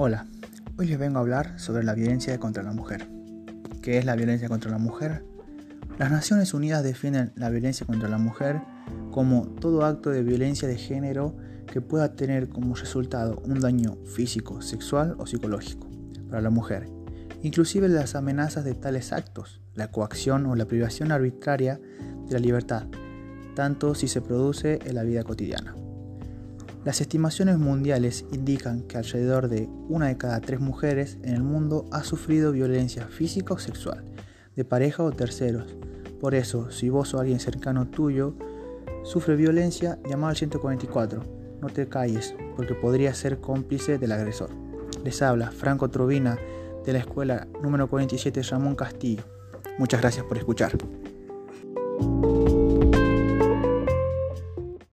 Hola, hoy les vengo a hablar sobre la violencia contra la mujer. ¿Qué es la violencia contra la mujer? Las Naciones Unidas definen la violencia contra la mujer como todo acto de violencia de género que pueda tener como resultado un daño físico, sexual o psicológico para la mujer, inclusive las amenazas de tales actos, la coacción o la privación arbitraria de la libertad, tanto si se produce en la vida cotidiana. Las estimaciones mundiales indican que alrededor de una de cada tres mujeres en el mundo ha sufrido violencia física o sexual, de pareja o terceros. Por eso, si vos o alguien cercano tuyo sufre violencia, llama al 144. No te calles, porque podría ser cómplice del agresor. Les habla Franco Trovina de la escuela número 47 Ramón Castillo. Muchas gracias por escuchar.